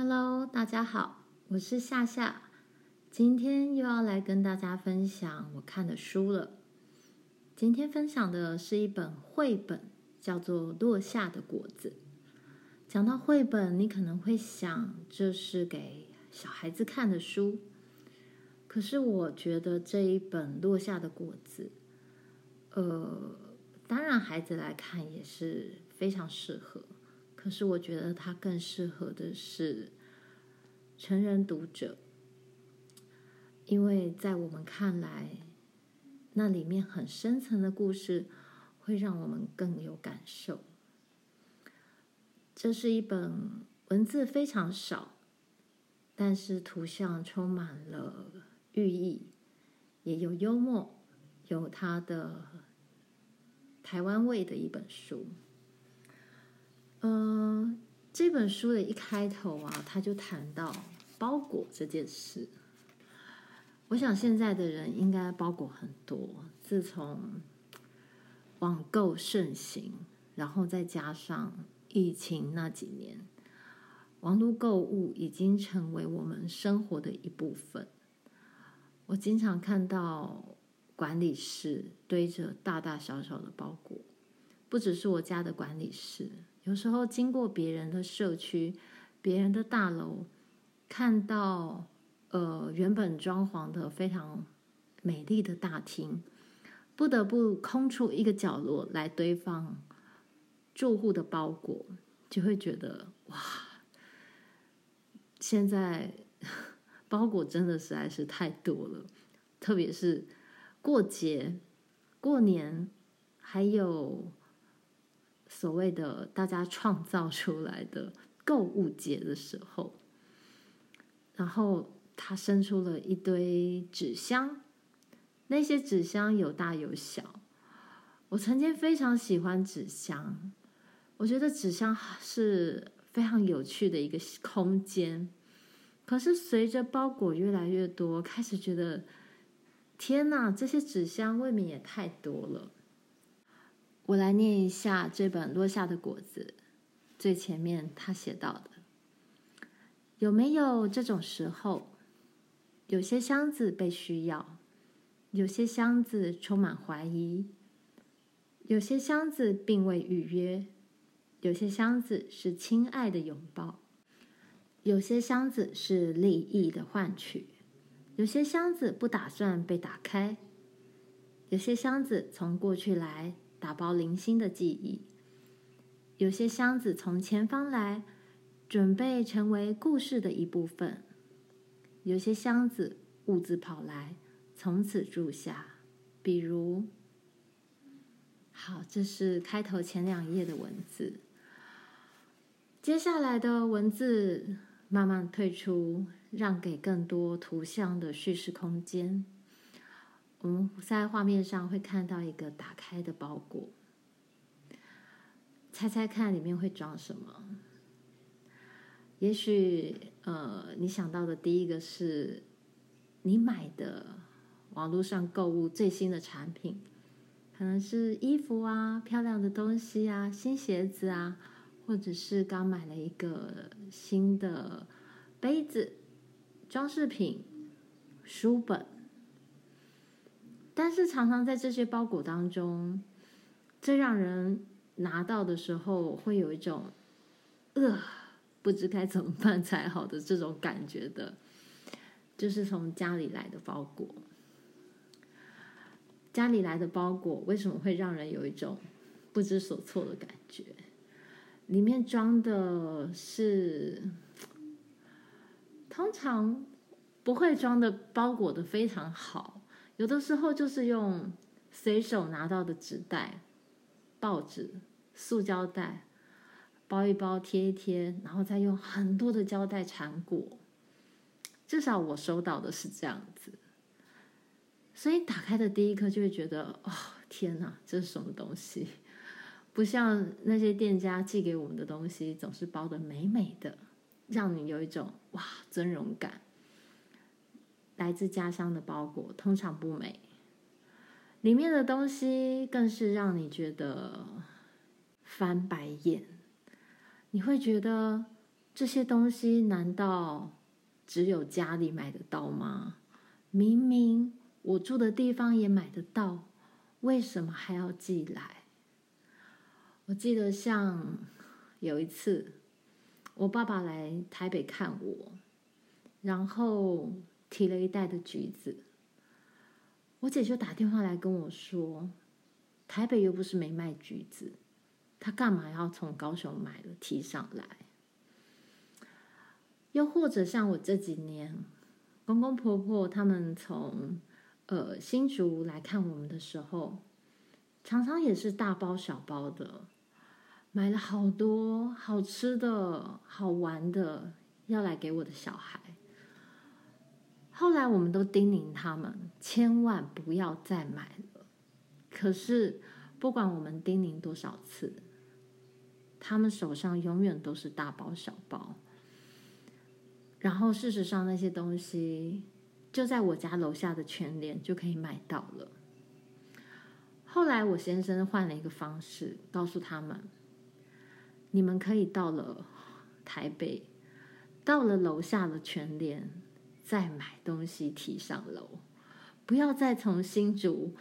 Hello，大家好，我是夏夏，今天又要来跟大家分享我看的书了。今天分享的是一本绘本，叫做《落下的果子》。讲到绘本，你可能会想这是给小孩子看的书，可是我觉得这一本《落下的果子》，呃，当然孩子来看也是非常适合。可是我觉得它更适合的是成人读者，因为在我们看来，那里面很深层的故事会让我们更有感受。这是一本文字非常少，但是图像充满了寓意，也有幽默，有它的台湾味的一本书。嗯、呃，这本书的一开头啊，他就谈到包裹这件事。我想现在的人应该包裹很多。自从网购盛行，然后再加上疫情那几年，网络购物已经成为我们生活的一部分。我经常看到管理室堆着大大小小的包裹，不只是我家的管理室。有时候经过别人的社区、别人的大楼，看到呃原本装潢的非常美丽的大厅，不得不空出一个角落来堆放住户的包裹，就会觉得哇，现在 包裹真的实在是太多了，特别是过节、过年，还有。所谓的大家创造出来的购物节的时候，然后他生出了一堆纸箱，那些纸箱有大有小。我曾经非常喜欢纸箱，我觉得纸箱是非常有趣的一个空间。可是随着包裹越来越多，开始觉得天哪，这些纸箱未免也太多了。我来念一下这本《落下的果子》，最前面他写到的：有没有这种时候？有些箱子被需要，有些箱子充满怀疑，有些箱子并未预约，有些箱子是亲爱的拥抱，有些箱子是利益的换取，有些箱子不打算被打开，有些箱子从过去来。打包零星的记忆，有些箱子从前方来，准备成为故事的一部分；有些箱子兀自跑来，从此住下。比如，好，这是开头前两页的文字，接下来的文字慢慢退出，让给更多图像的叙事空间。我们在画面上会看到一个打开的包裹，猜猜看里面会装什么？也许，呃，你想到的第一个是你买的网络上购物最新的产品，可能是衣服啊、漂亮的东西啊、新鞋子啊，或者是刚买了一个新的杯子、装饰品、书本。但是常常在这些包裹当中，最让人拿到的时候会有一种，呃，不知该怎么办才好的这种感觉的，就是从家里来的包裹。家里来的包裹为什么会让人有一种不知所措的感觉？里面装的是，通常不会装的包裹的非常好。有的时候就是用随手拿到的纸袋、报纸、塑胶袋包一包、贴一贴，然后再用很多的胶带缠裹。至少我收到的是这样子，所以打开的第一刻就会觉得，哦，天哪，这是什么东西？不像那些店家寄给我们的东西，总是包的美美的，让你有一种哇尊荣感。来自家乡的包裹通常不美，里面的东西更是让你觉得翻白眼。你会觉得这些东西难道只有家里买得到吗？明明我住的地方也买得到，为什么还要寄来？我记得像有一次，我爸爸来台北看我，然后提了一袋的橘子，我姐就打电话来跟我说，台北又不是没卖橘子，她干嘛要从高雄买了提上来？又或者像我这几年，公公婆婆他们从呃新竹来看我们的时候，常常也是大包小包的，买了好多好吃的好玩的要来给我的小孩。后来我们都叮咛他们，千万不要再买了。可是不管我们叮咛多少次，他们手上永远都是大包小包。然后，事实上，那些东西就在我家楼下的全联就可以买到了。后来，我先生换了一个方式，告诉他们：“你们可以到了台北，到了楼下的全联，再买东西提上楼，不要再从新竹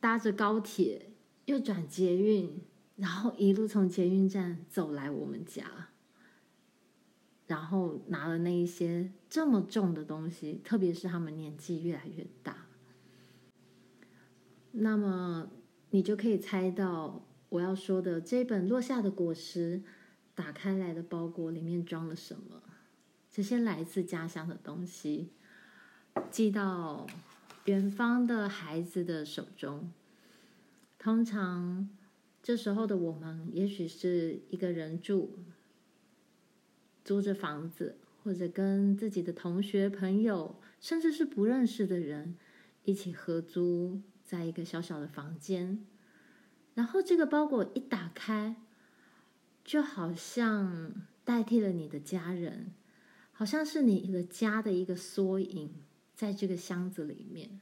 搭着高铁，又转捷运，然后一路从捷运站走来我们家。”然后拿了那一些这么重的东西，特别是他们年纪越来越大，那么你就可以猜到我要说的这本落下的果实，打开来的包裹里面装了什么？这些来自家乡的东西，寄到远方的孩子的手中。通常这时候的我们，也许是一个人住。租着房子，或者跟自己的同学、朋友，甚至是不认识的人一起合租在一个小小的房间。然后这个包裹一打开，就好像代替了你的家人，好像是你的家的一个缩影，在这个箱子里面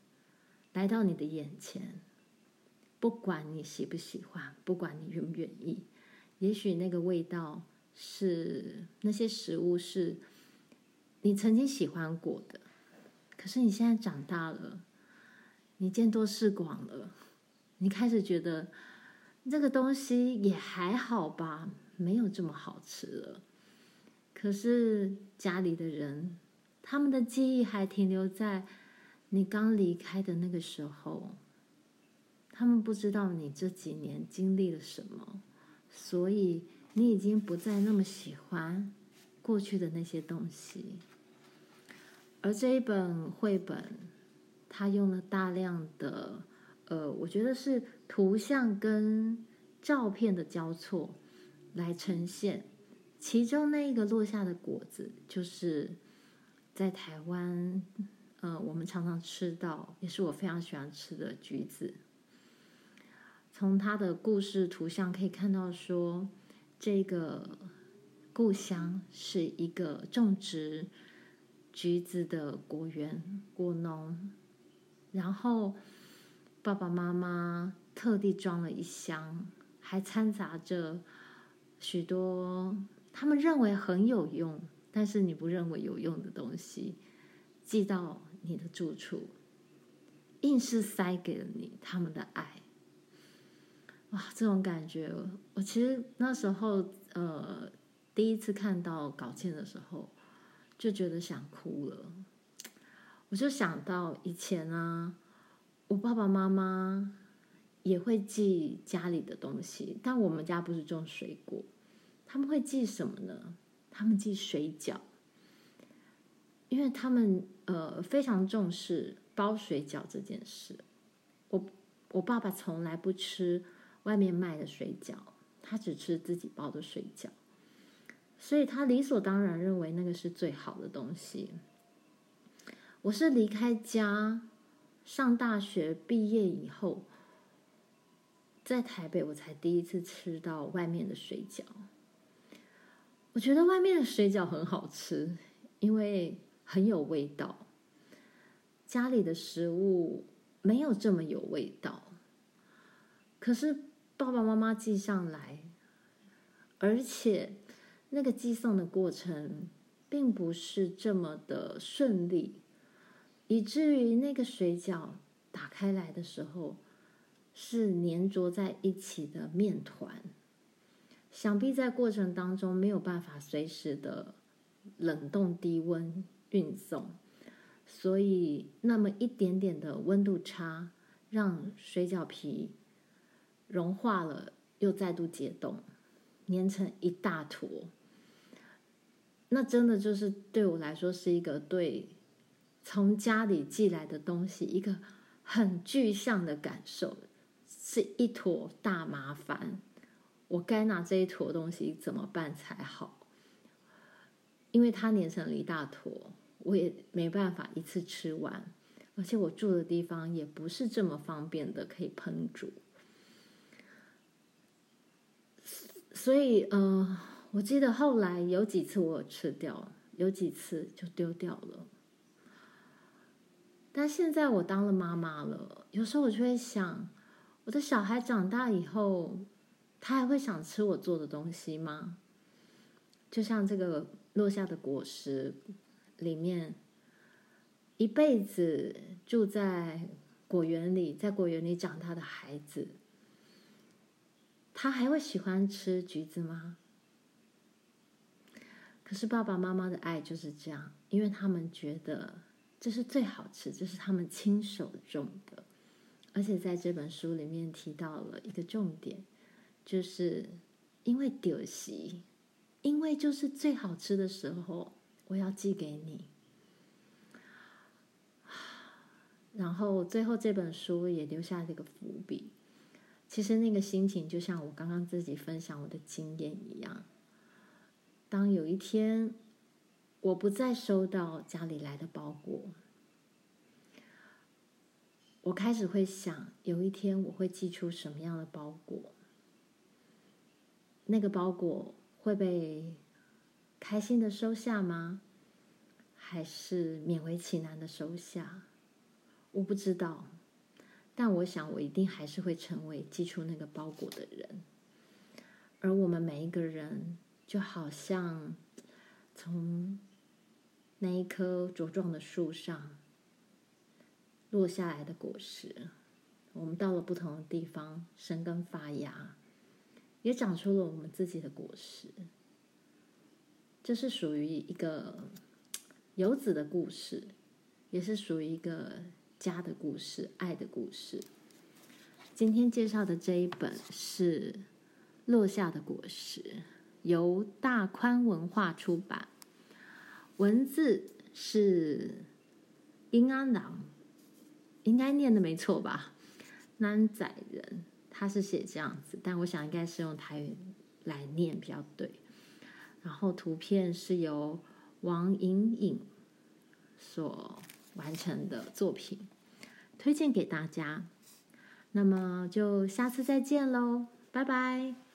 来到你的眼前。不管你喜不喜欢，不管你愿不愿意，也许那个味道。是那些食物是你曾经喜欢过的，可是你现在长大了，你见多识广了，你开始觉得这个东西也还好吧，没有这么好吃了。可是家里的人，他们的记忆还停留在你刚离开的那个时候，他们不知道你这几年经历了什么，所以。你已经不再那么喜欢过去的那些东西，而这一本绘本，它用了大量的，呃，我觉得是图像跟照片的交错来呈现。其中那一个落下的果子，就是在台湾，呃，我们常常吃到，也是我非常喜欢吃的橘子。从它的故事图像可以看到说。这个故乡是一个种植橘子的果园果农，然后爸爸妈妈特地装了一箱，还掺杂着许多他们认为很有用，但是你不认为有用的东西，寄到你的住处，硬是塞给了你他们的爱。哇，这种感觉，我其实那时候呃第一次看到稿件的时候，就觉得想哭了。我就想到以前啊，我爸爸妈妈也会寄家里的东西，但我们家不是种水果，他们会寄什么呢？他们寄水饺，因为他们呃非常重视包水饺这件事。我我爸爸从来不吃。外面卖的水饺，他只吃自己包的水饺，所以他理所当然认为那个是最好的东西。我是离开家上大学毕业以后，在台北我才第一次吃到外面的水饺。我觉得外面的水饺很好吃，因为很有味道。家里的食物没有这么有味道，可是。爸爸妈妈寄上来，而且那个寄送的过程并不是这么的顺利，以至于那个水饺打开来的时候是粘着在一起的面团。想必在过程当中没有办法随时的冷冻低温运送，所以那么一点点的温度差，让水饺皮融化了，又再度解冻，粘成一大坨。那真的就是对我来说是一个对从家里寄来的东西一个很具象的感受，是一坨大麻烦。我该拿这一坨东西怎么办才好？因为它粘成了一大坨，我也没办法一次吃完，而且我住的地方也不是这么方便的可以烹煮，所以呃，我记得后来有几次我有吃掉，有几次就丢掉了。但现在我当了妈妈了，有时候我就会想，我的小孩长大以后。他还会想吃我做的东西吗？就像这个落下的果实里面，一辈子住在果园里，在果园里长大的孩子，他还会喜欢吃橘子吗？可是爸爸妈妈的爱就是这样，因为他们觉得这是最好吃，这是他们亲手种的，而且在这本书里面提到了一个重点。就是因为丢席，因为就是最好吃的时候，我要寄给你。然后最后这本书也留下这个伏笔。其实那个心情就像我刚刚自己分享我的经验一样。当有一天我不再收到家里来的包裹，我开始会想，有一天我会寄出什么样的包裹？那个包裹会被开心的收下吗？还是勉为其难的收下？我不知道，但我想我一定还是会成为寄出那个包裹的人。而我们每一个人，就好像从那一棵茁壮的树上落下来的果实，我们到了不同的地方生根发芽。也长出了我们自己的果实，这是属于一个游子的故事，也是属于一个家的故事、爱的故事。今天介绍的这一本是《落下的果实》，由大宽文化出版，文字是英安郎，应该念的没错吧？南仔人。他是写这样子，但我想应该是用台语来念比较对。然后图片是由王莹颖所完成的作品，推荐给大家。那么就下次再见喽，拜拜。